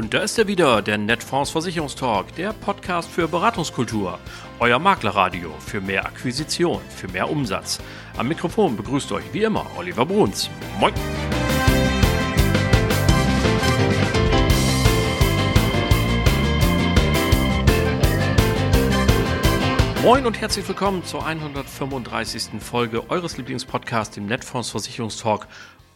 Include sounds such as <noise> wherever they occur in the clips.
Und da ist er wieder, der Netfonds Versicherungstalk, der Podcast für Beratungskultur. Euer Maklerradio für mehr Akquisition, für mehr Umsatz. Am Mikrofon begrüßt euch wie immer Oliver Bruns. Moin! Moin und herzlich willkommen zur 135. Folge eures Lieblingspodcasts, dem Netfonds Versicherungstalk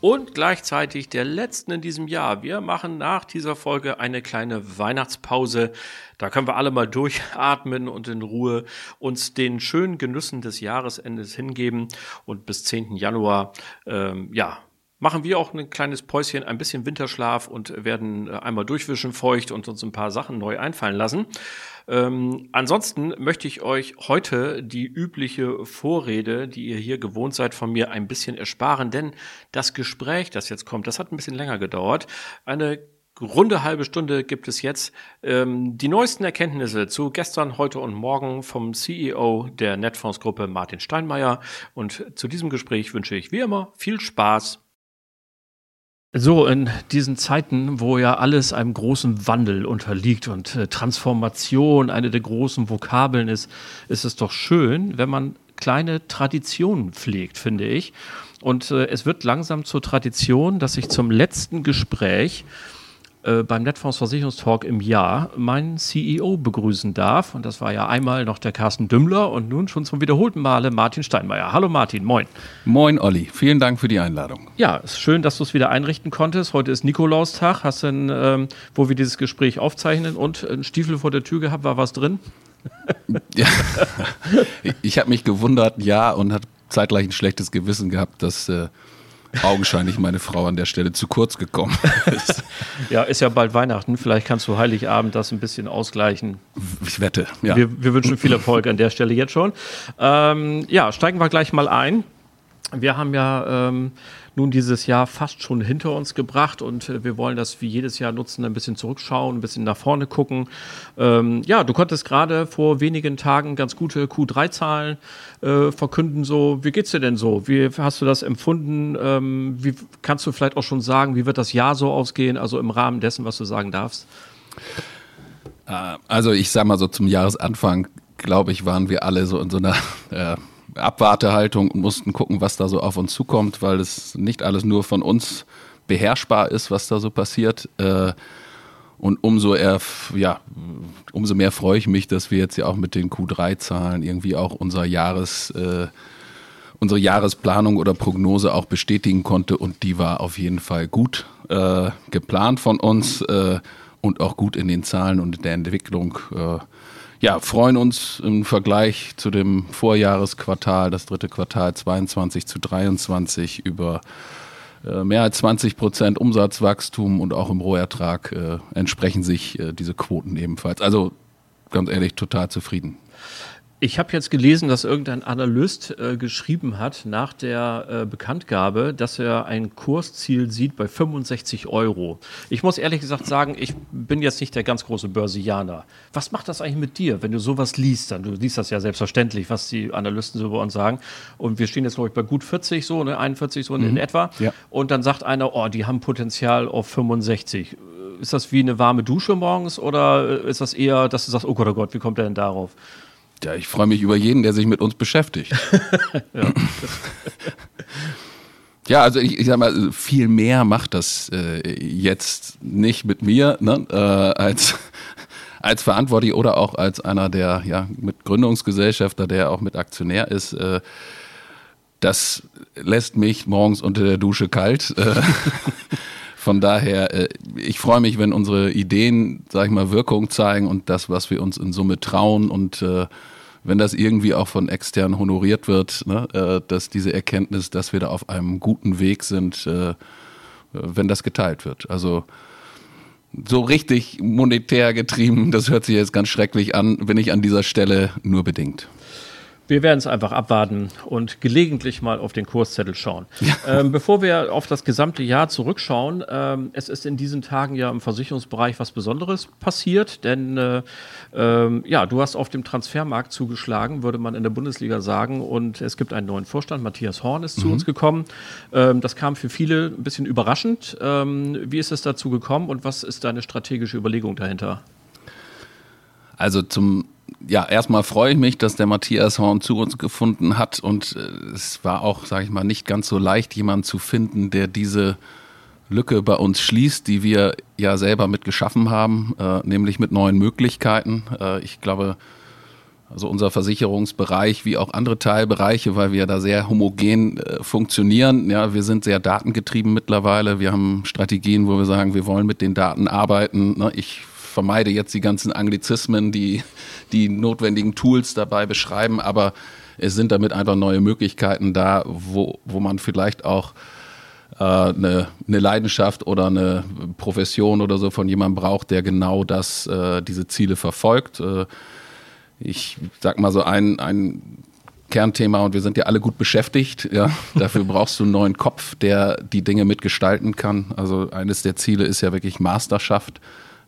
und gleichzeitig der letzten in diesem Jahr. Wir machen nach dieser Folge eine kleine Weihnachtspause. Da können wir alle mal durchatmen und in Ruhe uns den schönen Genüssen des Jahresendes hingeben und bis 10. Januar, ähm, ja, machen wir auch ein kleines Päuschen, ein bisschen Winterschlaf und werden äh, einmal durchwischen feucht und uns ein paar Sachen neu einfallen lassen. Ähm, ansonsten möchte ich euch heute die übliche Vorrede, die ihr hier gewohnt seid, von mir ein bisschen ersparen, denn das Gespräch, das jetzt kommt, das hat ein bisschen länger gedauert. Eine runde halbe Stunde gibt es jetzt ähm, die neuesten Erkenntnisse zu gestern, heute und morgen vom CEO der Netfonds-Gruppe Martin Steinmeier. Und zu diesem Gespräch wünsche ich wie immer viel Spaß so, in diesen Zeiten, wo ja alles einem großen Wandel unterliegt und äh, Transformation eine der großen Vokabeln ist, ist es doch schön, wenn man kleine Traditionen pflegt, finde ich. Und äh, es wird langsam zur Tradition, dass ich zum letzten Gespräch äh, beim Netfonds Versicherungstalk im Jahr meinen CEO begrüßen darf. Und das war ja einmal noch der Carsten Dümmler und nun schon zum wiederholten Male Martin Steinmeier. Hallo Martin, moin. Moin Olli, vielen Dank für die Einladung. Ja, ist schön, dass du es wieder einrichten konntest. Heute ist Nikolaustag. Hast du, ähm, wo wir dieses Gespräch aufzeichnen und einen Stiefel vor der Tür gehabt, war was drin? <laughs> ja. Ich habe mich gewundert, ja, und hat zeitgleich ein schlechtes Gewissen gehabt, dass äh, augenscheinlich meine Frau an der Stelle zu kurz gekommen ist. <laughs> ja, ist ja bald Weihnachten. Vielleicht kannst du Heiligabend das ein bisschen ausgleichen. Ich wette, ja. Wir, wir wünschen viel Erfolg an der Stelle jetzt schon. Ähm, ja, steigen wir gleich mal ein. Wir haben ja ähm, nun dieses Jahr fast schon hinter uns gebracht und äh, wir wollen das wie jedes Jahr nutzen, ein bisschen zurückschauen, ein bisschen nach vorne gucken. Ähm, ja, du konntest gerade vor wenigen Tagen ganz gute Q3-Zahlen äh, verkünden. So, wie geht's dir denn so? Wie hast du das empfunden? Ähm, wie kannst du vielleicht auch schon sagen, wie wird das Jahr so ausgehen? Also im Rahmen dessen, was du sagen darfst. Äh, also ich sag mal so zum Jahresanfang, glaube ich, waren wir alle so in so einer <laughs> äh, Abwartehaltung und mussten gucken, was da so auf uns zukommt, weil es nicht alles nur von uns beherrschbar ist, was da so passiert. Äh, und umso, eher, ja, umso mehr freue ich mich, dass wir jetzt ja auch mit den Q3-Zahlen irgendwie auch unser Jahres, äh, unsere Jahresplanung oder Prognose auch bestätigen konnte. Und die war auf jeden Fall gut äh, geplant von uns und auch gut in den Zahlen und in der Entwicklung. Äh, ja, freuen uns im Vergleich zu dem Vorjahresquartal, das dritte Quartal 22 zu 23 über äh, mehr als 20 Prozent Umsatzwachstum und auch im Rohertrag äh, entsprechen sich äh, diese Quoten ebenfalls. Also ganz ehrlich, total zufrieden. Ich habe jetzt gelesen, dass irgendein Analyst äh, geschrieben hat nach der äh, Bekanntgabe, dass er ein Kursziel sieht bei 65 Euro. Ich muss ehrlich gesagt sagen, ich bin jetzt nicht der ganz große Börsianer. Was macht das eigentlich mit dir, wenn du sowas liest? Dann, du liest das ja selbstverständlich, was die Analysten so bei uns sagen. Und wir stehen jetzt, glaube ich, bei gut 40, so, ne, 41 so mhm. in etwa. Ja. Und dann sagt einer, oh, die haben Potenzial auf 65. Ist das wie eine warme Dusche morgens oder ist das eher, dass du sagst, oh Gott, oh Gott, wie kommt der denn darauf? Ja, ich freue mich über jeden, der sich mit uns beschäftigt. <laughs> ja. <laughs> ja. also ich, ich sag mal, viel mehr macht das äh, jetzt nicht mit mir, ne, äh, als, <laughs> als verantwortlich oder auch als einer der ja, mit Gründungsgesellschafter, der auch mit Aktionär ist. Äh, das lässt mich morgens unter der Dusche kalt. Von daher, äh, ich freue mich, wenn unsere Ideen, sag ich mal, Wirkung zeigen und das, was wir uns in Summe trauen und äh, wenn das irgendwie auch von extern honoriert wird, ne, äh, dass diese Erkenntnis, dass wir da auf einem guten Weg sind, wenn das geteilt wird. Also so richtig monetär getrieben, das hört sich jetzt ganz schrecklich an, bin ich an dieser Stelle nur bedingt. Wir werden es einfach abwarten und gelegentlich mal auf den Kurszettel schauen. Ja. Ähm, bevor wir auf das gesamte Jahr zurückschauen, ähm, es ist in diesen Tagen ja im Versicherungsbereich was Besonderes passiert, denn äh, ähm, ja, du hast auf dem Transfermarkt zugeschlagen, würde man in der Bundesliga sagen, und es gibt einen neuen Vorstand. Matthias Horn ist mhm. zu uns gekommen. Ähm, das kam für viele ein bisschen überraschend. Ähm, wie ist es dazu gekommen und was ist deine strategische Überlegung dahinter? Also zum ja, erstmal freue ich mich, dass der Matthias Horn zu uns gefunden hat und äh, es war auch, sage ich mal, nicht ganz so leicht, jemanden zu finden, der diese Lücke bei uns schließt, die wir ja selber mit geschaffen haben, äh, nämlich mit neuen Möglichkeiten. Äh, ich glaube, also unser Versicherungsbereich wie auch andere Teilbereiche, weil wir da sehr homogen äh, funktionieren. Ja, wir sind sehr datengetrieben mittlerweile. Wir haben Strategien, wo wir sagen, wir wollen mit den Daten arbeiten. Ne? Ich vermeide jetzt die ganzen Anglizismen, die die notwendigen Tools dabei beschreiben, aber es sind damit einfach neue Möglichkeiten da, wo, wo man vielleicht auch äh, eine, eine, Leidenschaft oder eine Profession oder so von jemandem braucht, der genau das, äh, diese Ziele verfolgt. Äh, ich sag mal so ein, ein Kernthema und wir sind ja alle gut beschäftigt. Ja. <laughs> Dafür brauchst du einen neuen Kopf, der die Dinge mitgestalten kann. Also eines der Ziele ist ja wirklich Masterschaft.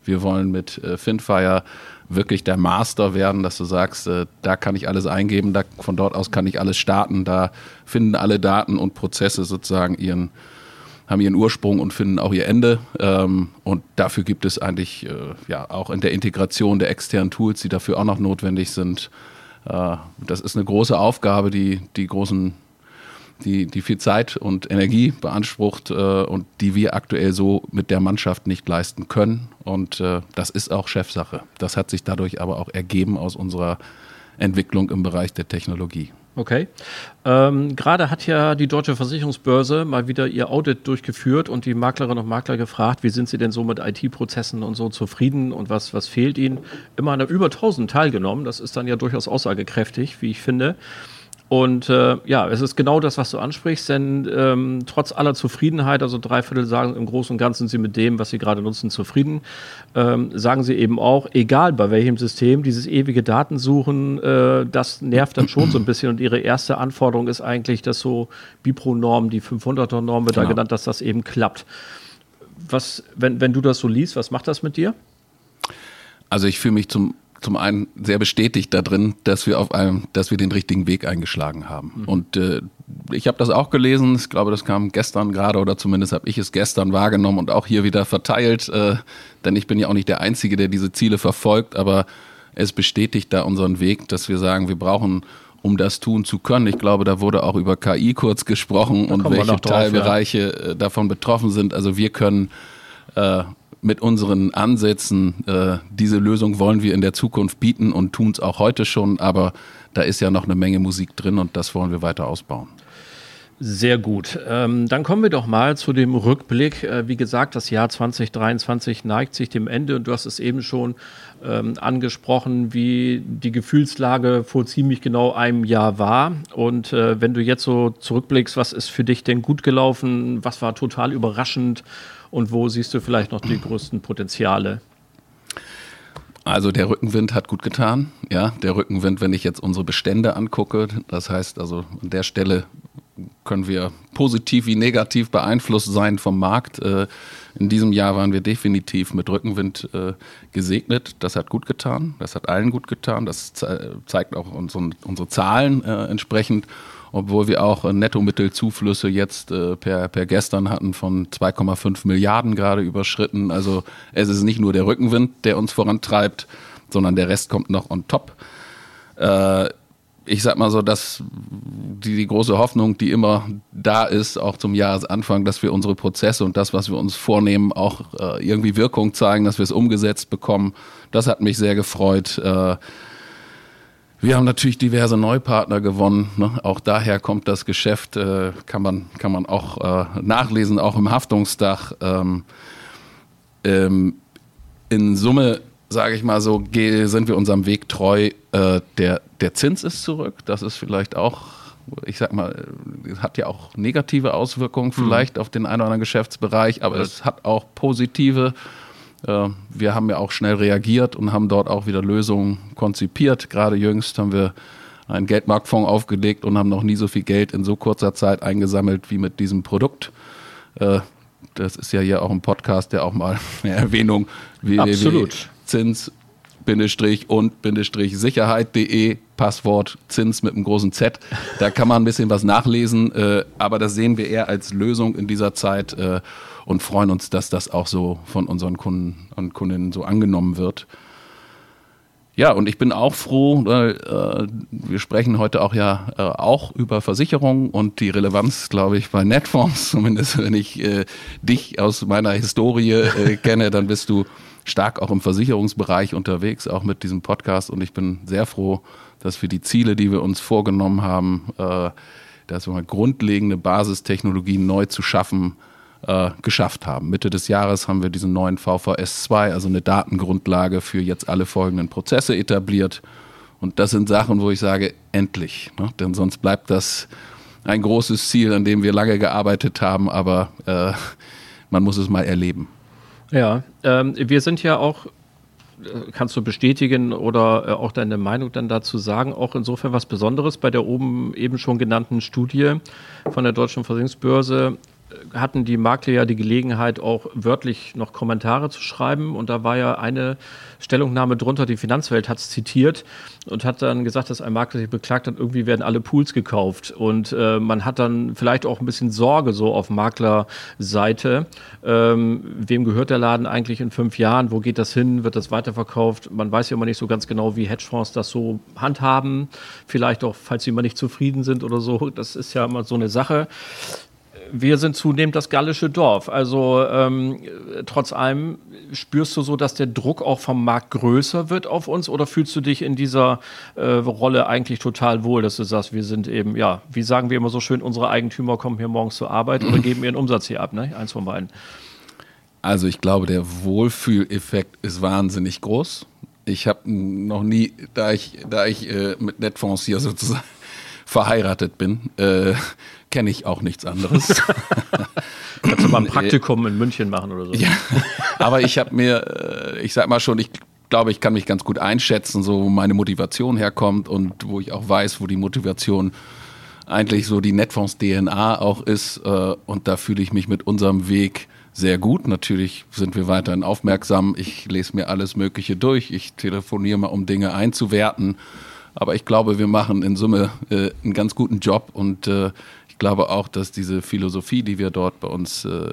Wir wollen mit äh, Finfire wirklich der Master werden, dass du sagst, äh, da kann ich alles eingeben, da, von dort aus kann ich alles starten, da finden alle Daten und Prozesse sozusagen ihren, haben ihren Ursprung und finden auch ihr Ende. Ähm, und dafür gibt es eigentlich äh, ja auch in der Integration der externen Tools, die dafür auch noch notwendig sind. Äh, das ist eine große Aufgabe, die die großen die, die viel Zeit und Energie beansprucht äh, und die wir aktuell so mit der Mannschaft nicht leisten können. Und äh, das ist auch Chefsache. Das hat sich dadurch aber auch ergeben aus unserer Entwicklung im Bereich der Technologie. Okay. Ähm, Gerade hat ja die Deutsche Versicherungsbörse mal wieder ihr Audit durchgeführt und die Maklerinnen und Makler gefragt, wie sind sie denn so mit IT-Prozessen und so zufrieden und was, was fehlt ihnen? Immer an über 1000 teilgenommen. Das ist dann ja durchaus aussagekräftig, wie ich finde. Und äh, ja, es ist genau das, was du ansprichst, denn ähm, trotz aller Zufriedenheit, also drei Viertel sagen im Großen und Ganzen sind sie mit dem, was sie gerade nutzen, zufrieden, ähm, sagen sie eben auch, egal bei welchem System, dieses ewige Datensuchen, äh, das nervt dann schon so ein bisschen und ihre erste Anforderung ist eigentlich, dass so Bipro-Norm, die 500er-Norm wird genau. da genannt, dass das eben klappt. Was, wenn, wenn du das so liest, was macht das mit dir? Also ich fühle mich zum zum einen sehr bestätigt da drin, dass wir auf einem, dass wir den richtigen Weg eingeschlagen haben. Mhm. Und äh, ich habe das auch gelesen. Ich glaube, das kam gestern gerade oder zumindest habe ich es gestern wahrgenommen und auch hier wieder verteilt. Äh, denn ich bin ja auch nicht der Einzige, der diese Ziele verfolgt, aber es bestätigt da unseren Weg, dass wir sagen, wir brauchen um das tun zu können. Ich glaube, da wurde auch über KI kurz gesprochen und welche drauf, Teilbereiche ja. Äh, davon betroffen sind. Also wir können äh, mit unseren Ansätzen, äh, diese Lösung wollen wir in der Zukunft bieten und tun es auch heute schon, aber da ist ja noch eine Menge Musik drin und das wollen wir weiter ausbauen. Sehr gut. Ähm, dann kommen wir doch mal zu dem Rückblick. Äh, wie gesagt, das Jahr 2023 neigt sich dem Ende und du hast es eben schon ähm, angesprochen, wie die Gefühlslage vor ziemlich genau einem Jahr war. Und äh, wenn du jetzt so zurückblickst, was ist für dich denn gut gelaufen? Was war total überraschend? Und wo siehst du vielleicht noch die größten Potenziale? Also der Rückenwind hat gut getan. Ja, der Rückenwind, wenn ich jetzt unsere Bestände angucke, das heißt also an der Stelle können wir positiv wie negativ beeinflusst sein vom Markt. Äh, in diesem Jahr waren wir definitiv mit Rückenwind äh, gesegnet. Das hat gut getan. Das hat allen gut getan. Das zeigt auch unsere Zahlen äh, entsprechend obwohl wir auch Nettomittelzuflüsse jetzt äh, per, per gestern hatten von 2,5 Milliarden gerade überschritten. Also es ist nicht nur der Rückenwind, der uns vorantreibt, sondern der Rest kommt noch on top. Äh, ich sag mal so, dass die, die, große Hoffnung, die immer da ist, auch zum Jahresanfang, dass wir unsere Prozesse und das, was wir uns vornehmen, auch äh, irgendwie Wirkung zeigen, dass wir es umgesetzt bekommen. Das hat mich sehr gefreut. Äh, wir haben natürlich diverse Neupartner gewonnen. Ne? Auch daher kommt das Geschäft, äh, kann, man, kann man auch äh, nachlesen, auch im Haftungsdach. Ähm, ähm, in Summe, sage ich mal so, sind wir unserem Weg treu. Äh, der, der Zins ist zurück. Das ist vielleicht auch, ich sag mal, hat ja auch negative Auswirkungen mhm. vielleicht mhm. auf den einen oder anderen Geschäftsbereich, aber es hat auch positive äh, wir haben ja auch schnell reagiert und haben dort auch wieder Lösungen konzipiert. Gerade jüngst haben wir einen Geldmarktfonds aufgelegt und haben noch nie so viel Geld in so kurzer Zeit eingesammelt wie mit diesem Produkt. Äh, das ist ja hier auch ein Podcast, der auch mal <laughs> eine Erwähnung www.zins und Sicherheit.de Passwort Zins mit einem großen Z. Da kann man ein bisschen was nachlesen, äh, aber das sehen wir eher als Lösung in dieser Zeit äh, und freuen uns, dass das auch so von unseren Kunden und Kundinnen so angenommen wird. Ja, und ich bin auch froh, weil äh, wir sprechen heute auch ja äh, auch über Versicherungen und die Relevanz, glaube ich, bei Netfonds, <laughs> zumindest wenn ich äh, dich aus meiner Historie äh, kenne, dann bist du stark auch im Versicherungsbereich unterwegs, auch mit diesem Podcast. Und ich bin sehr froh, dass wir die Ziele, die wir uns vorgenommen haben, äh, dass wir grundlegende Basistechnologien neu zu schaffen, äh, geschafft haben. Mitte des Jahres haben wir diesen neuen VVS2, also eine Datengrundlage für jetzt alle folgenden Prozesse etabliert. Und das sind Sachen, wo ich sage, endlich. Ne? Denn sonst bleibt das ein großes Ziel, an dem wir lange gearbeitet haben, aber äh, man muss es mal erleben. Ja, ähm, wir sind ja auch äh, kannst du bestätigen oder äh, auch deine Meinung dann dazu sagen, auch insofern was Besonderes bei der oben eben schon genannten Studie von der Deutschen Versicherungsbörse hatten die Makler ja die Gelegenheit, auch wörtlich noch Kommentare zu schreiben. Und da war ja eine Stellungnahme drunter, die Finanzwelt hat es zitiert und hat dann gesagt, dass ein Makler sich beklagt hat, irgendwie werden alle Pools gekauft. Und äh, man hat dann vielleicht auch ein bisschen Sorge so auf Maklerseite. Ähm, wem gehört der Laden eigentlich in fünf Jahren? Wo geht das hin? Wird das weiterverkauft? Man weiß ja immer nicht so ganz genau, wie Hedgefonds das so handhaben. Vielleicht auch, falls sie immer nicht zufrieden sind oder so. Das ist ja immer so eine Sache wir sind zunehmend das gallische Dorf. Also ähm, trotz allem spürst du so, dass der Druck auch vom Markt größer wird auf uns oder fühlst du dich in dieser äh, Rolle eigentlich total wohl, dass du sagst, wir sind eben, ja, wie sagen wir immer so schön, unsere Eigentümer kommen hier morgens zur Arbeit oder <clears throat> geben ihren Umsatz hier ab, ne? Eins von beiden. Also ich glaube, der Wohlfühleffekt ist wahnsinnig groß. Ich habe noch nie, da ich, da ich äh, mit Netfonds hier sozusagen verheiratet bin, äh, kenne ich auch nichts anderes. <laughs> Kannst du mal ein Praktikum in München machen oder so? Ja, aber ich habe mir, äh, ich sag mal schon, ich glaube, ich kann mich ganz gut einschätzen, so wo meine Motivation herkommt und wo ich auch weiß, wo die Motivation eigentlich so die Netfonds DNA auch ist. Äh, und da fühle ich mich mit unserem Weg sehr gut. Natürlich sind wir weiterhin aufmerksam. Ich lese mir alles Mögliche durch. Ich telefoniere mal, um Dinge einzuwerten. Aber ich glaube, wir machen in Summe äh, einen ganz guten Job und äh, ich glaube auch, dass diese Philosophie, die wir dort bei uns äh,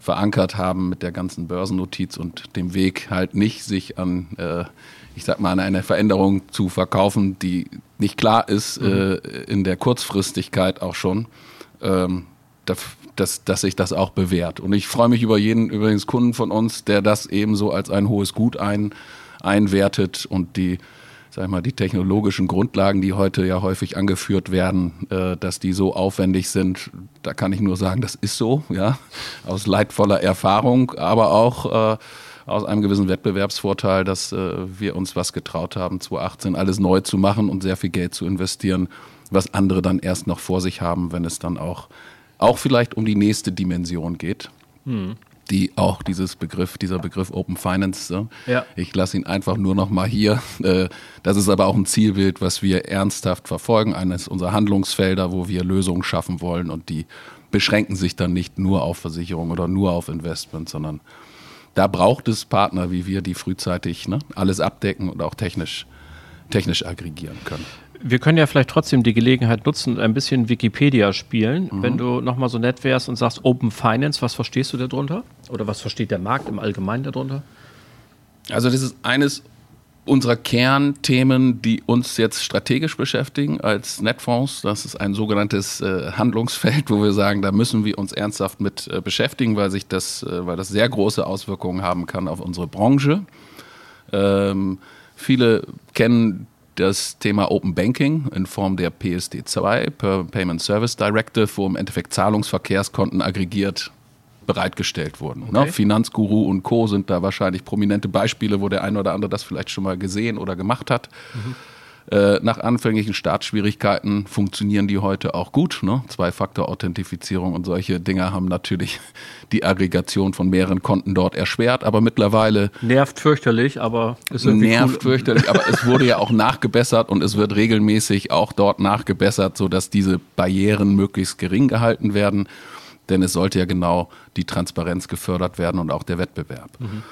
verankert haben mit der ganzen Börsennotiz und dem Weg halt nicht sich an, äh, ich sag mal, an eine Veränderung zu verkaufen, die nicht klar ist, mhm. äh, in der Kurzfristigkeit auch schon, ähm, dass, dass sich das auch bewährt. Und ich freue mich über jeden übrigens Kunden von uns, der das ebenso als ein hohes Gut ein, einwertet und die sag ich mal, die technologischen Grundlagen, die heute ja häufig angeführt werden, äh, dass die so aufwendig sind, da kann ich nur sagen, das ist so, ja, aus leidvoller Erfahrung, aber auch äh, aus einem gewissen Wettbewerbsvorteil, dass äh, wir uns was getraut haben, 2018 alles neu zu machen und sehr viel Geld zu investieren, was andere dann erst noch vor sich haben, wenn es dann auch, auch vielleicht um die nächste Dimension geht. Hm die auch dieses Begriff, dieser Begriff Open Finance, ja. ich lasse ihn einfach nur noch mal hier. Äh, das ist aber auch ein Zielbild, was wir ernsthaft verfolgen, eines unserer Handlungsfelder, wo wir Lösungen schaffen wollen und die beschränken sich dann nicht nur auf Versicherung oder nur auf Investment, sondern da braucht es Partner wie wir, die frühzeitig ne, alles abdecken und auch technisch, technisch aggregieren können. Wir können ja vielleicht trotzdem die Gelegenheit nutzen und ein bisschen Wikipedia spielen. Mhm. Wenn du nochmal so nett wärst und sagst Open Finance, was verstehst du darunter? Oder was versteht der Markt im Allgemeinen darunter? Also das ist eines unserer Kernthemen, die uns jetzt strategisch beschäftigen als Netfonds. Das ist ein sogenanntes äh, Handlungsfeld, wo wir sagen, da müssen wir uns ernsthaft mit äh, beschäftigen, weil sich das, äh, weil das sehr große Auswirkungen haben kann auf unsere Branche. Ähm, viele kennen das Thema Open Banking in Form der PSD2, per Payment Service Directive, wo im Endeffekt Zahlungsverkehrskonten aggregiert bereitgestellt wurden. Ne? Okay. Ne? Finanzguru und Co. sind da wahrscheinlich prominente Beispiele, wo der eine oder andere das vielleicht schon mal gesehen oder gemacht hat. Mhm. Äh, nach anfänglichen Startschwierigkeiten funktionieren die heute auch gut. Ne? Zwei-Faktor-Authentifizierung und solche Dinge haben natürlich <laughs> die Aggregation von mehreren Konten dort erschwert, aber mittlerweile. Nervt fürchterlich, aber ist irgendwie Nervt cool. fürchterlich, aber es wurde ja auch nachgebessert und es wird regelmäßig auch dort nachgebessert, sodass diese Barrieren möglichst gering gehalten werden. Denn es sollte ja genau die Transparenz gefördert werden und auch der Wettbewerb. Mhm.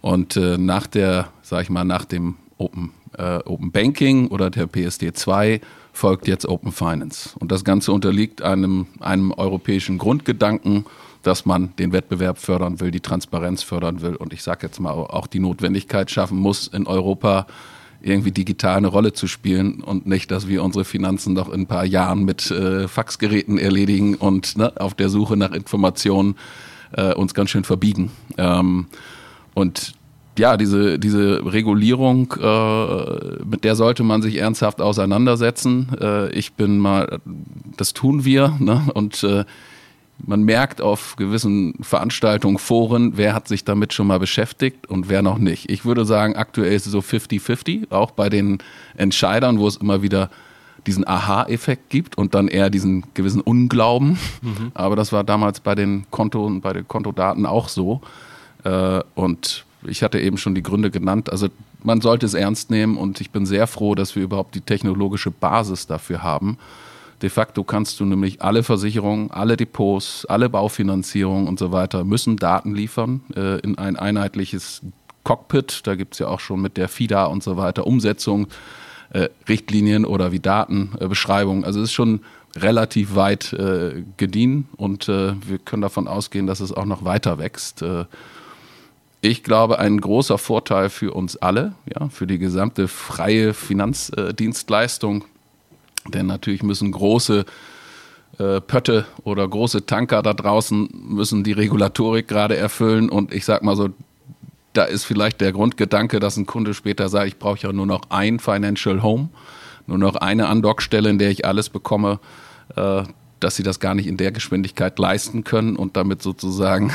Und äh, nach der, sag ich mal, nach dem Open, äh, Open Banking oder der PSD2 folgt jetzt Open Finance. Und das Ganze unterliegt einem, einem europäischen Grundgedanken, dass man den Wettbewerb fördern will, die Transparenz fördern will und ich sage jetzt mal auch die Notwendigkeit schaffen muss, in Europa irgendwie digital eine Rolle zu spielen und nicht, dass wir unsere Finanzen noch in ein paar Jahren mit äh, Faxgeräten erledigen und ne, auf der Suche nach Informationen äh, uns ganz schön verbiegen. Ähm, und ja, diese, diese Regulierung, äh, mit der sollte man sich ernsthaft auseinandersetzen. Äh, ich bin mal, das tun wir, ne? und äh, man merkt auf gewissen Veranstaltungen, Foren, wer hat sich damit schon mal beschäftigt und wer noch nicht. Ich würde sagen, aktuell ist es so 50-50, auch bei den Entscheidern, wo es immer wieder diesen Aha-Effekt gibt und dann eher diesen gewissen Unglauben. Mhm. Aber das war damals bei den Konto und bei den Kontodaten auch so. Äh, und ich hatte eben schon die Gründe genannt. Also man sollte es ernst nehmen und ich bin sehr froh, dass wir überhaupt die technologische Basis dafür haben. De facto kannst du nämlich alle Versicherungen, alle Depots, alle Baufinanzierungen und so weiter müssen Daten liefern äh, in ein einheitliches Cockpit. Da gibt es ja auch schon mit der FIDA und so weiter Umsetzung, äh, Richtlinien oder wie Datenbeschreibungen. Äh, also es ist schon relativ weit äh, gediehen und äh, wir können davon ausgehen, dass es auch noch weiter wächst. Ich glaube, ein großer Vorteil für uns alle, ja, für die gesamte freie Finanzdienstleistung. Denn natürlich müssen große äh, Pötte oder große Tanker da draußen müssen die Regulatorik gerade erfüllen. Und ich sag mal so, da ist vielleicht der Grundgedanke, dass ein Kunde später sagt, ich brauche ja nur noch ein Financial Home, nur noch eine Andockstelle, in der ich alles bekomme, äh, dass sie das gar nicht in der Geschwindigkeit leisten können und damit sozusagen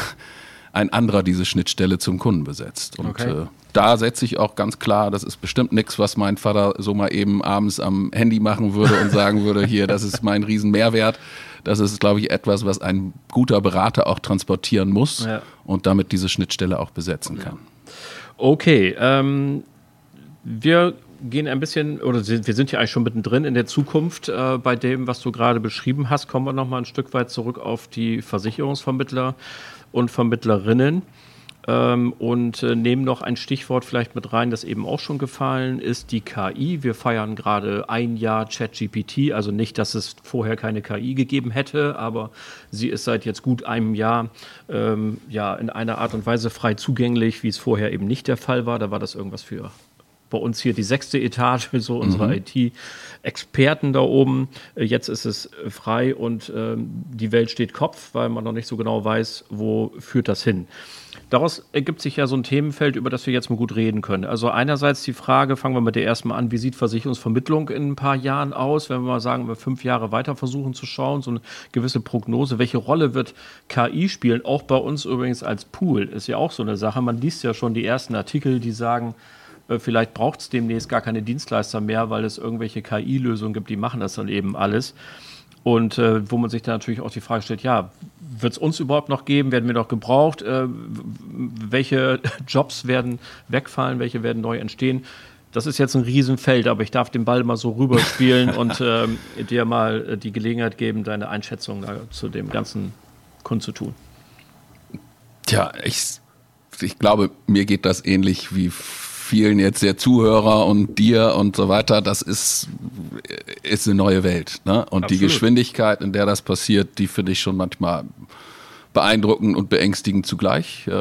ein anderer diese Schnittstelle zum Kunden besetzt. Und okay. äh, da setze ich auch ganz klar, das ist bestimmt nichts, was mein Vater so mal eben abends am Handy machen würde und sagen würde, hier, das ist mein Riesenmehrwert. Das ist, glaube ich, etwas, was ein guter Berater auch transportieren muss ja. und damit diese Schnittstelle auch besetzen kann. Okay, ähm, wir gehen ein bisschen, oder wir sind ja eigentlich schon mittendrin in der Zukunft äh, bei dem, was du gerade beschrieben hast. Kommen wir nochmal ein Stück weit zurück auf die Versicherungsvermittler und Vermittlerinnen. Ähm, und äh, nehmen noch ein Stichwort vielleicht mit rein, das eben auch schon gefallen ist, die KI. Wir feiern gerade ein Jahr ChatGPT, also nicht, dass es vorher keine KI gegeben hätte, aber sie ist seit jetzt gut einem Jahr ähm, ja in einer Art und Weise frei zugänglich, wie es vorher eben nicht der Fall war. Da war das irgendwas für bei uns hier die sechste Etage, <laughs> so unsere mhm. IT-Experten da oben. Äh, jetzt ist es frei und ähm, die Welt steht Kopf, weil man noch nicht so genau weiß, wo führt das hin. Daraus ergibt sich ja so ein Themenfeld, über das wir jetzt mal gut reden können. Also einerseits die Frage, fangen wir mit der ersten mal an, wie sieht Versicherungsvermittlung in ein paar Jahren aus, wenn wir mal sagen, wir fünf Jahre weiter versuchen zu schauen, so eine gewisse Prognose, welche Rolle wird KI spielen, auch bei uns übrigens als Pool, ist ja auch so eine Sache. Man liest ja schon die ersten Artikel, die sagen, äh, vielleicht braucht es demnächst gar keine Dienstleister mehr, weil es irgendwelche KI-Lösungen gibt, die machen das dann eben alles. Und äh, wo man sich dann natürlich auch die Frage stellt, ja, wird es uns überhaupt noch geben? Werden wir noch gebraucht? Äh, welche <laughs> Jobs werden wegfallen? Welche werden neu entstehen? Das ist jetzt ein Riesenfeld, aber ich darf den Ball mal so rüberspielen und <laughs> äh, dir mal äh, die Gelegenheit geben, deine Einschätzung zu dem ganzen kundzutun. Tja, ich, ich glaube, mir geht das ähnlich wie vielen jetzt der Zuhörer und dir und so weiter, das ist, ist eine neue Welt. Ne? Und Absolut. die Geschwindigkeit, in der das passiert, die finde ich schon manchmal beeindruckend und beängstigend zugleich. Äh,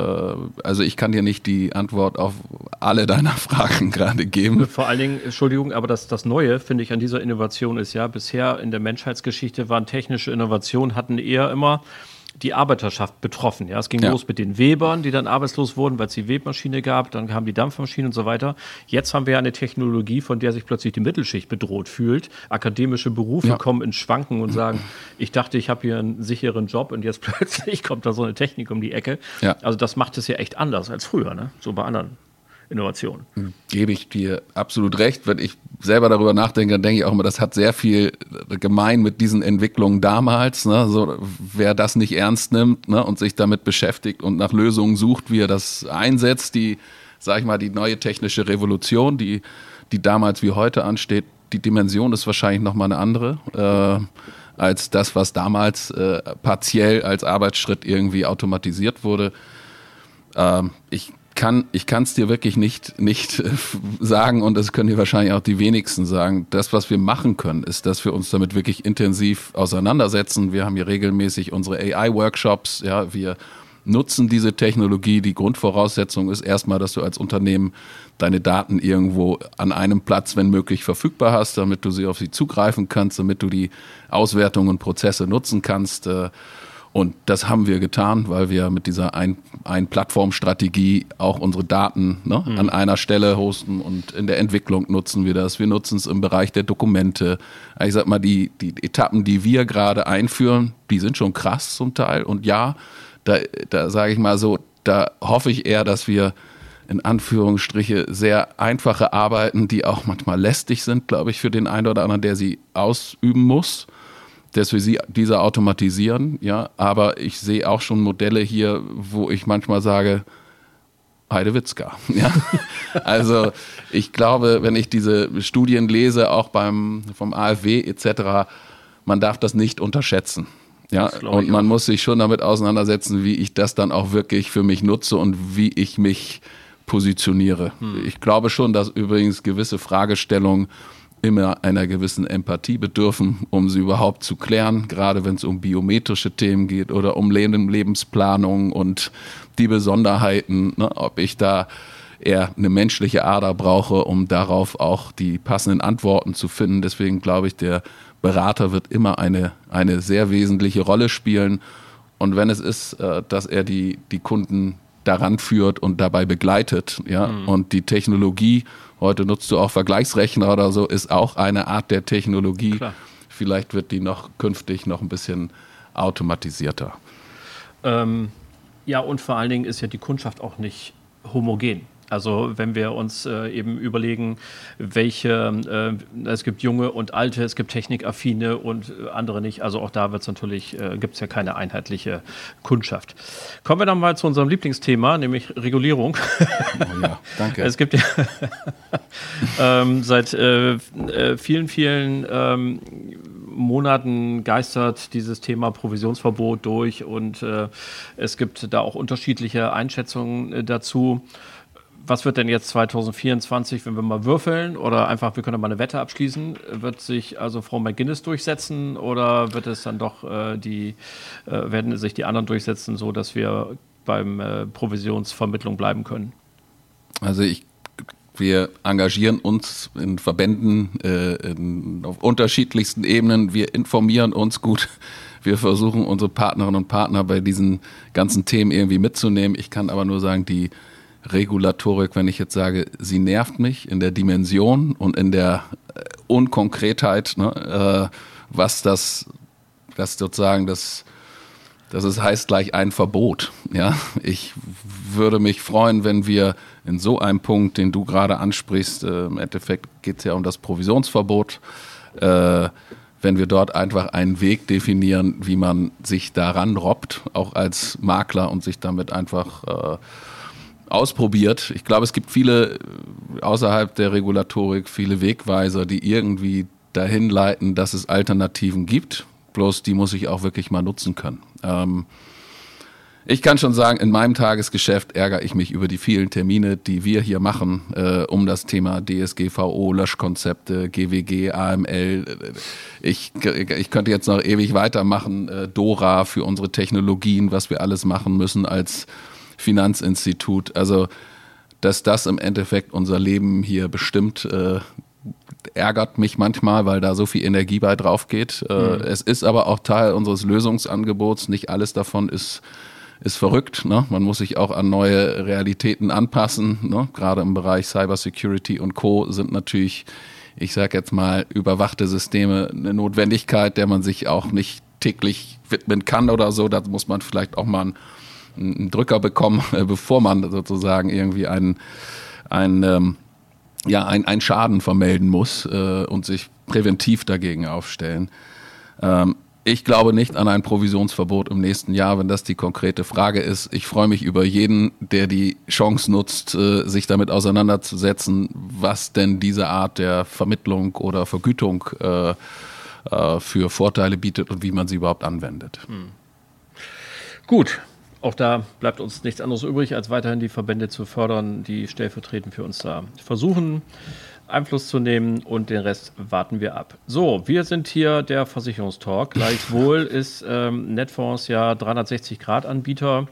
also ich kann dir nicht die Antwort auf alle deiner <laughs> Fragen gerade geben. Vor allen Dingen, Entschuldigung, aber das, das Neue, finde ich, an dieser Innovation ist ja, bisher in der Menschheitsgeschichte waren technische Innovationen, hatten eher immer die Arbeiterschaft betroffen. Ja, es ging ja. los mit den Webern, die dann arbeitslos wurden, weil es die Webmaschine gab, dann kamen die Dampfmaschinen und so weiter. Jetzt haben wir eine Technologie, von der sich plötzlich die Mittelschicht bedroht fühlt. Akademische Berufe ja. kommen ins Schwanken und sagen, <clears throat> ich dachte, ich habe hier einen sicheren Job und jetzt <laughs> plötzlich kommt da so eine Technik um die Ecke. Ja. Also das macht es ja echt anders als früher, ne? So bei anderen Innovation. Gebe ich dir absolut recht. Wenn ich selber darüber nachdenke, dann denke ich auch immer, das hat sehr viel gemein mit diesen Entwicklungen damals. Ne? So, wer das nicht ernst nimmt ne? und sich damit beschäftigt und nach Lösungen sucht, wie er das einsetzt, die, sag ich mal, die neue technische Revolution, die, die damals wie heute ansteht, die Dimension ist wahrscheinlich nochmal eine andere. Äh, als das, was damals äh, partiell als Arbeitsschritt irgendwie automatisiert wurde. Ähm, ich kann ich kann es dir wirklich nicht nicht äh, sagen und das können dir wahrscheinlich auch die wenigsten sagen. Das, was wir machen können, ist, dass wir uns damit wirklich intensiv auseinandersetzen. Wir haben hier regelmäßig unsere AI-Workshops. Ja, wir nutzen diese Technologie. Die Grundvoraussetzung ist erstmal, dass du als Unternehmen deine Daten irgendwo an einem Platz, wenn möglich, verfügbar hast, damit du sie auf sie zugreifen kannst, damit du die Auswertungen und Prozesse nutzen kannst. Und das haben wir getan, weil wir mit dieser Ein-Plattform-Strategie auch unsere Daten ne, mhm. an einer Stelle hosten und in der Entwicklung nutzen wir das. Wir nutzen es im Bereich der Dokumente. Ich sag mal, die, die Etappen, die wir gerade einführen, die sind schon krass zum Teil. Und ja, da, da sage ich mal so, da hoffe ich eher, dass wir in Anführungsstriche sehr einfache Arbeiten, die auch manchmal lästig sind, glaube ich, für den einen oder anderen, der sie ausüben muss, dass wir sie, diese automatisieren, ja, aber ich sehe auch schon Modelle hier, wo ich manchmal sage, Heidewitzka. <laughs> Ja. Also ich glaube, wenn ich diese Studien lese, auch beim vom AfW etc., man darf das nicht unterschätzen. Ja, und man auch. muss sich schon damit auseinandersetzen, wie ich das dann auch wirklich für mich nutze und wie ich mich positioniere. Hm. Ich glaube schon, dass übrigens gewisse Fragestellungen immer einer gewissen Empathie bedürfen, um sie überhaupt zu klären, gerade wenn es um biometrische Themen geht oder um Lebensplanung und die Besonderheiten, ne, ob ich da eher eine menschliche Ader brauche, um darauf auch die passenden Antworten zu finden. Deswegen glaube ich, der Berater wird immer eine, eine sehr wesentliche Rolle spielen. Und wenn es ist, äh, dass er die, die Kunden daran führt und dabei begleitet, ja, mhm. und die Technologie, heute nutzt du auch Vergleichsrechner oder so, ist auch eine Art der Technologie. Klar. Vielleicht wird die noch künftig noch ein bisschen automatisierter. Ähm, ja, und vor allen Dingen ist ja die Kundschaft auch nicht homogen. Also wenn wir uns äh, eben überlegen, welche, äh, es gibt junge und alte, es gibt technikaffine und äh, andere nicht. Also auch da wird es natürlich, äh, gibt es ja keine einheitliche Kundschaft. Kommen wir dann mal zu unserem Lieblingsthema, nämlich Regulierung. Oh ja, danke. <laughs> es gibt ja <laughs> ähm, seit äh, äh, vielen, vielen ähm, Monaten geistert dieses Thema Provisionsverbot durch und es gibt da auch unterschiedliche Einschätzungen dazu was wird denn jetzt 2024, wenn wir mal würfeln oder einfach, wir können mal eine Wette abschließen, wird sich also Frau McGuinness durchsetzen oder wird es dann doch äh, die, äh, werden sich die anderen durchsetzen, so dass wir beim äh, Provisionsvermittlung bleiben können? Also ich wir engagieren uns in Verbänden äh, in, auf unterschiedlichsten Ebenen. Wir informieren uns gut. Wir versuchen unsere Partnerinnen und Partner bei diesen ganzen Themen irgendwie mitzunehmen. Ich kann aber nur sagen, die Regulatorik, wenn ich jetzt sage, sie nervt mich in der Dimension und in der äh, Unkonkretheit, ne, äh, was das, das sozusagen das, das ist, heißt gleich ein Verbot. Ja, ich würde mich freuen, wenn wir in so einem Punkt, den du gerade ansprichst, äh, im Endeffekt geht es ja um das Provisionsverbot, äh, wenn wir dort einfach einen Weg definieren, wie man sich daran robbt, auch als Makler und sich damit einfach äh, ausprobiert. Ich glaube, es gibt viele äh, außerhalb der Regulatorik, viele Wegweiser, die irgendwie dahin leiten, dass es Alternativen gibt. Bloß die muss ich auch wirklich mal nutzen können. Ähm, ich kann schon sagen, in meinem Tagesgeschäft ärgere ich mich über die vielen Termine, die wir hier machen, äh, um das Thema DSGVO, Löschkonzepte, GWG, AML. Ich, ich könnte jetzt noch ewig weitermachen. Äh, Dora für unsere Technologien, was wir alles machen müssen als Finanzinstitut. Also, dass das im Endeffekt unser Leben hier bestimmt, äh, ärgert mich manchmal, weil da so viel Energie bei drauf geht. Äh, mhm. Es ist aber auch Teil unseres Lösungsangebots. Nicht alles davon ist ist verrückt. Ne? Man muss sich auch an neue Realitäten anpassen. Ne? Gerade im Bereich Cybersecurity und Co. sind natürlich, ich sage jetzt mal, überwachte Systeme eine Notwendigkeit, der man sich auch nicht täglich widmen kann oder so. Da muss man vielleicht auch mal ein einen Drücker bekommen, <laughs> bevor man sozusagen irgendwie einen, ein, ähm, ja, ein, ein Schaden vermelden muss äh, und sich präventiv dagegen aufstellen. Ähm, ich glaube nicht an ein Provisionsverbot im nächsten Jahr, wenn das die konkrete Frage ist. Ich freue mich über jeden, der die Chance nutzt, äh, sich damit auseinanderzusetzen, was denn diese Art der Vermittlung oder Vergütung äh, äh, für Vorteile bietet und wie man sie überhaupt anwendet. Gut, auch da bleibt uns nichts anderes übrig, als weiterhin die Verbände zu fördern, die stellvertretend für uns da versuchen. Einfluss zu nehmen und den Rest warten wir ab. So, wir sind hier der Versicherungstalk. Gleichwohl <laughs> ist ähm, Netfonds ja 360-Grad-Anbieter.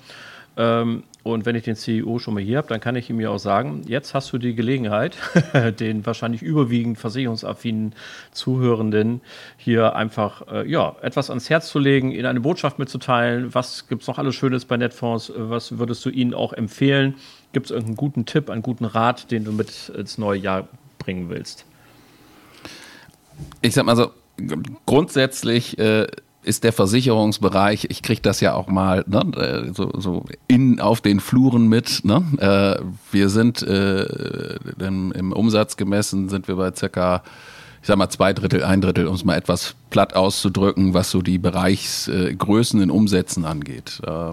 Ähm, und wenn ich den CEO schon mal hier habe, dann kann ich ihm ja auch sagen, jetzt hast du die Gelegenheit, <laughs> den wahrscheinlich überwiegend versicherungsaffinen Zuhörenden hier einfach äh, ja, etwas ans Herz zu legen, ihnen eine Botschaft mitzuteilen. Was gibt es noch alles Schönes bei Netfonds? Was würdest du ihnen auch empfehlen? Gibt es irgendeinen guten Tipp, einen guten Rat, den du mit ins neue Jahr bringen willst? Ich sag mal so, grundsätzlich äh, ist der Versicherungsbereich, ich kriege das ja auch mal ne, äh, so, so in auf den Fluren mit. Ne? Äh, wir sind äh, im, im, Umsatz gemessen, sind wir bei circa, ich sag mal, zwei Drittel, ein Drittel, um es mal etwas platt auszudrücken, was so die Bereichsgrößen in Umsätzen angeht. Äh,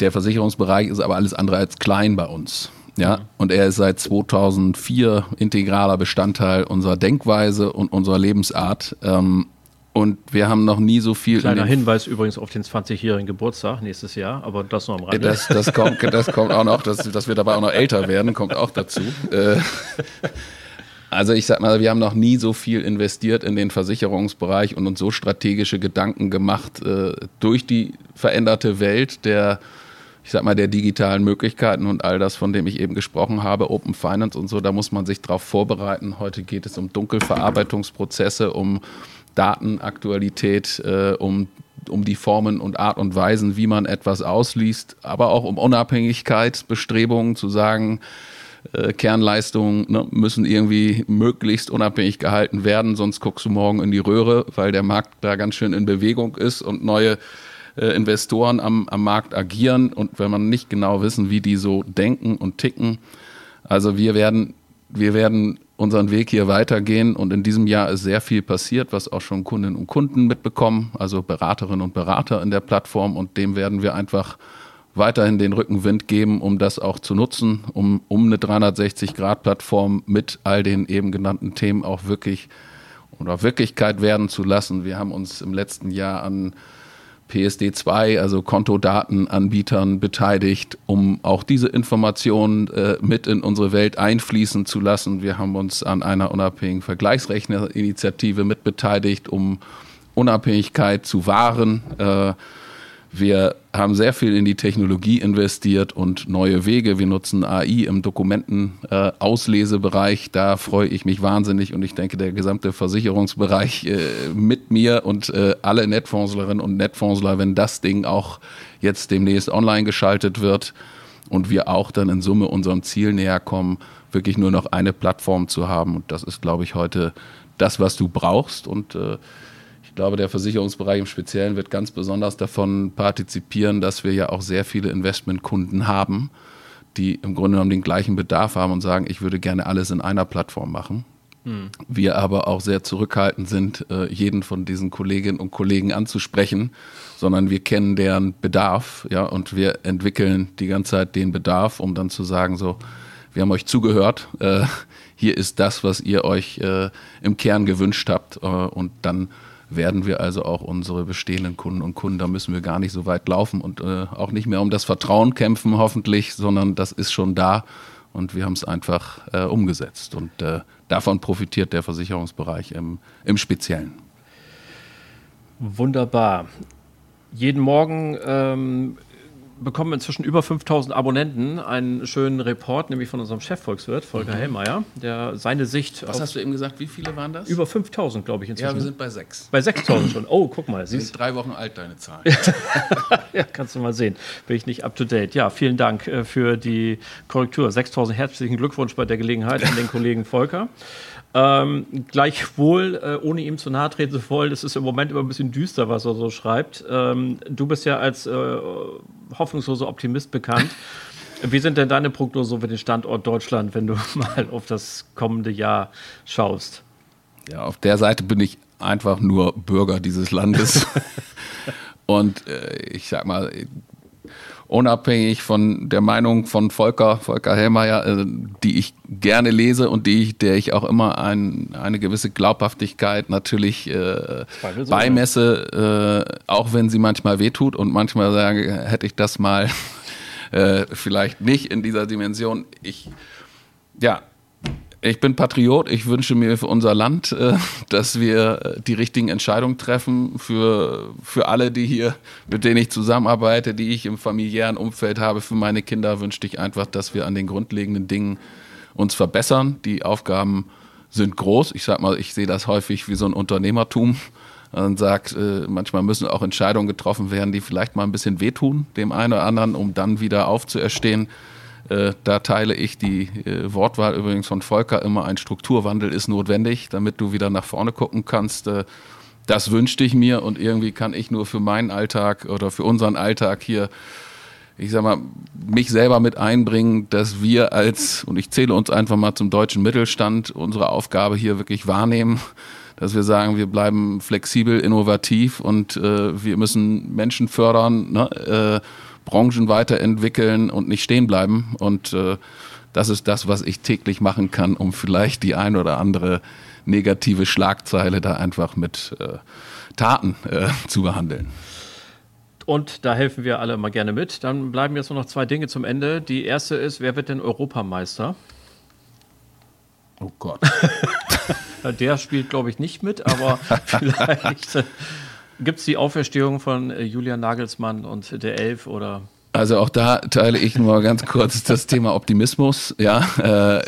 der Versicherungsbereich ist aber alles andere als klein bei uns. Ja, und er ist seit 2004 integraler Bestandteil unserer Denkweise und unserer Lebensart. Ähm, und wir haben noch nie so viel. Kleiner Hinweis übrigens auf den 20-jährigen Geburtstag nächstes Jahr, aber das noch am Rande. Das, das, kommt, das kommt auch noch, dass, dass wir dabei auch noch älter werden, kommt auch dazu. Äh, also ich sag mal, wir haben noch nie so viel investiert in den Versicherungsbereich und uns so strategische Gedanken gemacht äh, durch die veränderte Welt der ich sag mal, der digitalen Möglichkeiten und all das, von dem ich eben gesprochen habe, Open Finance und so, da muss man sich darauf vorbereiten. Heute geht es um Dunkelverarbeitungsprozesse, um Datenaktualität, äh, um, um die Formen und Art und Weisen, wie man etwas ausliest, aber auch um Unabhängigkeit, Bestrebungen zu sagen, äh, Kernleistungen ne, müssen irgendwie möglichst unabhängig gehalten werden, sonst guckst du morgen in die Röhre, weil der Markt da ganz schön in Bewegung ist und neue äh, Investoren am, am Markt agieren und wenn man nicht genau wissen, wie die so denken und ticken. Also wir werden, wir werden unseren Weg hier weitergehen und in diesem Jahr ist sehr viel passiert, was auch schon Kundinnen und Kunden mitbekommen, also Beraterinnen und Berater in der Plattform und dem werden wir einfach weiterhin den Rückenwind geben, um das auch zu nutzen, um, um eine 360-Grad-Plattform mit all den eben genannten Themen auch wirklich oder Wirklichkeit werden zu lassen. Wir haben uns im letzten Jahr an PSD2, also Kontodatenanbietern, beteiligt, um auch diese Informationen äh, mit in unsere Welt einfließen zu lassen. Wir haben uns an einer unabhängigen Vergleichsrechnerinitiative mitbeteiligt, um Unabhängigkeit zu wahren. Äh, wir haben sehr viel in die Technologie investiert und neue Wege. Wir nutzen AI im Dokumentenauslesebereich. Äh, da freue ich mich wahnsinnig und ich denke, der gesamte Versicherungsbereich äh, mit mir und äh, alle Netfondslerinnen und Netfondsler, wenn das Ding auch jetzt demnächst online geschaltet wird und wir auch dann in Summe unserem Ziel näher kommen, wirklich nur noch eine Plattform zu haben. Und das ist, glaube ich, heute das, was du brauchst. Und äh, glaube, der Versicherungsbereich im Speziellen wird ganz besonders davon partizipieren, dass wir ja auch sehr viele Investmentkunden haben, die im Grunde genommen den gleichen Bedarf haben und sagen, ich würde gerne alles in einer Plattform machen. Hm. Wir aber auch sehr zurückhaltend sind, äh, jeden von diesen Kolleginnen und Kollegen anzusprechen, sondern wir kennen deren Bedarf, ja, und wir entwickeln die ganze Zeit den Bedarf, um dann zu sagen, so, wir haben euch zugehört, äh, hier ist das, was ihr euch äh, im Kern gewünscht habt, und dann werden wir also auch unsere bestehenden Kunden und Kunden, da müssen wir gar nicht so weit laufen und äh, auch nicht mehr um das Vertrauen kämpfen, hoffentlich, sondern das ist schon da und wir haben es einfach äh, umgesetzt. Und äh, davon profitiert der Versicherungsbereich im, im Speziellen. Wunderbar. Jeden Morgen ähm, bekommen inzwischen über 5000 Abonnenten einen schönen Report, nämlich von unserem Chefvolkswirt, Volker mhm. Hellmeier, der seine Sicht. Was hast du eben gesagt? Wie viele waren das? Über 5000, glaube ich, inzwischen. Ja, wir sind bei sechs. Bei 6000 schon. Oh, guck mal. Sie sind drei Wochen alt, deine Zahl. <laughs> ja, kannst du mal sehen. Bin ich nicht up to date. Ja, vielen Dank äh, für die Korrektur. 6000 herzlichen Glückwunsch bei der Gelegenheit an den Kollegen Volker. Ähm, gleichwohl, äh, ohne ihm zu nahe treten zu wollen, es ist im Moment immer ein bisschen düster, was er so schreibt. Ähm, du bist ja als äh, hoffnungsloser Optimist bekannt. Wie sind denn deine Prognosen für den Standort Deutschland, wenn du <laughs> mal auf das kommende Jahr schaust? Ja, auf der Seite bin ich einfach nur Bürger dieses Landes. <laughs> Und äh, ich sag mal, unabhängig von der Meinung von Volker, Volker Hellmeier, äh, die ich gerne lese und die ich, der ich auch immer ein, eine gewisse Glaubhaftigkeit natürlich äh, beimesse, äh, auch wenn sie manchmal wehtut und manchmal sage, hätte ich das mal <laughs> äh, vielleicht nicht in dieser Dimension. Ich, ja, ich bin Patriot. Ich wünsche mir für unser Land, äh, dass wir äh, die richtigen Entscheidungen treffen für, für alle, die hier, mit denen ich zusammenarbeite, die ich im familiären Umfeld habe. Für meine Kinder wünschte ich einfach, dass wir an den grundlegenden Dingen uns verbessern. Die Aufgaben sind groß. Ich sag mal, ich sehe das häufig wie so ein Unternehmertum. Man sagt, äh, manchmal müssen auch Entscheidungen getroffen werden, die vielleicht mal ein bisschen wehtun, dem einen oder anderen, um dann wieder aufzuerstehen. Äh, da teile ich die äh, Wortwahl übrigens von Volker immer, ein Strukturwandel ist notwendig, damit du wieder nach vorne gucken kannst. Äh, das wünschte ich mir und irgendwie kann ich nur für meinen Alltag oder für unseren Alltag hier, ich sag mal, mich selber mit einbringen, dass wir als, und ich zähle uns einfach mal zum deutschen Mittelstand, unsere Aufgabe hier wirklich wahrnehmen dass wir sagen, wir bleiben flexibel, innovativ und äh, wir müssen Menschen fördern, ne, äh, Branchen weiterentwickeln und nicht stehen bleiben. Und äh, das ist das, was ich täglich machen kann, um vielleicht die ein oder andere negative Schlagzeile da einfach mit äh, Taten äh, zu behandeln. Und da helfen wir alle mal gerne mit. Dann bleiben jetzt nur noch zwei Dinge zum Ende. Die erste ist, wer wird denn Europameister? Oh Gott. <laughs> Der spielt, glaube ich, nicht mit, aber <laughs> vielleicht Gibt es die Auferstehung von äh, Julian Nagelsmann und der Elf oder? Also auch da teile ich nur ganz kurz das Thema Optimismus. Ja, äh,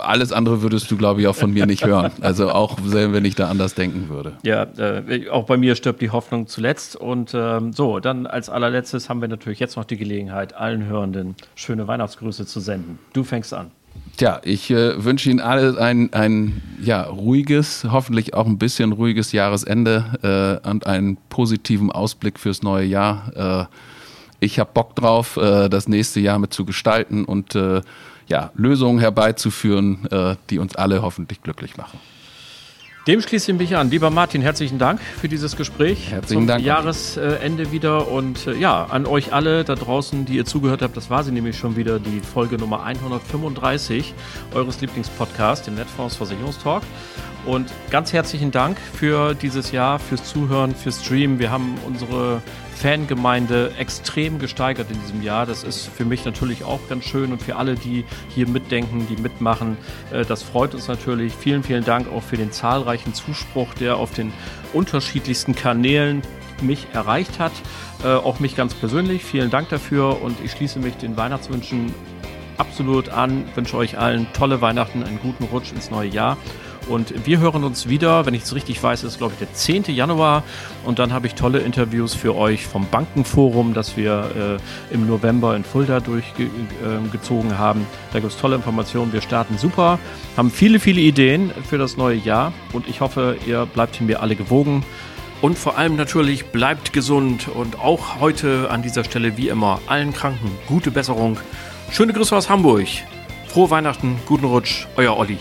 alles andere würdest du, glaube ich, auch von mir nicht hören. Also auch wenn ich da anders denken würde. Ja, äh, auch bei mir stirbt die Hoffnung zuletzt. Und ähm, so, dann als allerletztes haben wir natürlich jetzt noch die Gelegenheit, allen Hörenden schöne Weihnachtsgrüße zu senden. Du fängst an. Tja, ich äh, wünsche Ihnen alle ein, ein ja, ruhiges, hoffentlich auch ein bisschen ruhiges Jahresende äh, und einen positiven Ausblick fürs neue Jahr. Äh, ich habe Bock drauf, äh, das nächste Jahr mit zu gestalten und äh, ja, Lösungen herbeizuführen, äh, die uns alle hoffentlich glücklich machen. Dem schließe ich mich an. Lieber Martin, herzlichen Dank für dieses Gespräch. Herzlichen zum Dank. Jahresende wieder und äh, ja, an euch alle da draußen, die ihr zugehört habt. Das war sie nämlich schon wieder, die Folge Nummer 135 eures Lieblingspodcasts, dem Netfonds Versicherungstalk. Und ganz herzlichen Dank für dieses Jahr, fürs Zuhören, fürs Streamen. Wir haben unsere Fangemeinde extrem gesteigert in diesem Jahr. Das ist für mich natürlich auch ganz schön und für alle, die hier mitdenken, die mitmachen. Äh, das freut uns natürlich. Vielen, vielen Dank auch für den zahlreichen Zuspruch, der auf den unterschiedlichsten Kanälen mich erreicht hat. Äh, auch mich ganz persönlich. Vielen Dank dafür und ich schließe mich den Weihnachtswünschen absolut an. Wünsche euch allen tolle Weihnachten, einen guten Rutsch ins neue Jahr und wir hören uns wieder, wenn ich es richtig weiß, ist glaube ich der 10. Januar. Und dann habe ich tolle Interviews für euch vom Bankenforum, das wir äh, im November in Fulda durchgezogen äh, haben. Da gibt es tolle Informationen. Wir starten super, haben viele, viele Ideen für das neue Jahr. Und ich hoffe, ihr bleibt mir alle gewogen. Und vor allem natürlich bleibt gesund und auch heute an dieser Stelle wie immer allen Kranken gute Besserung. Schöne Grüße aus Hamburg. Frohe Weihnachten, guten Rutsch, euer Olli.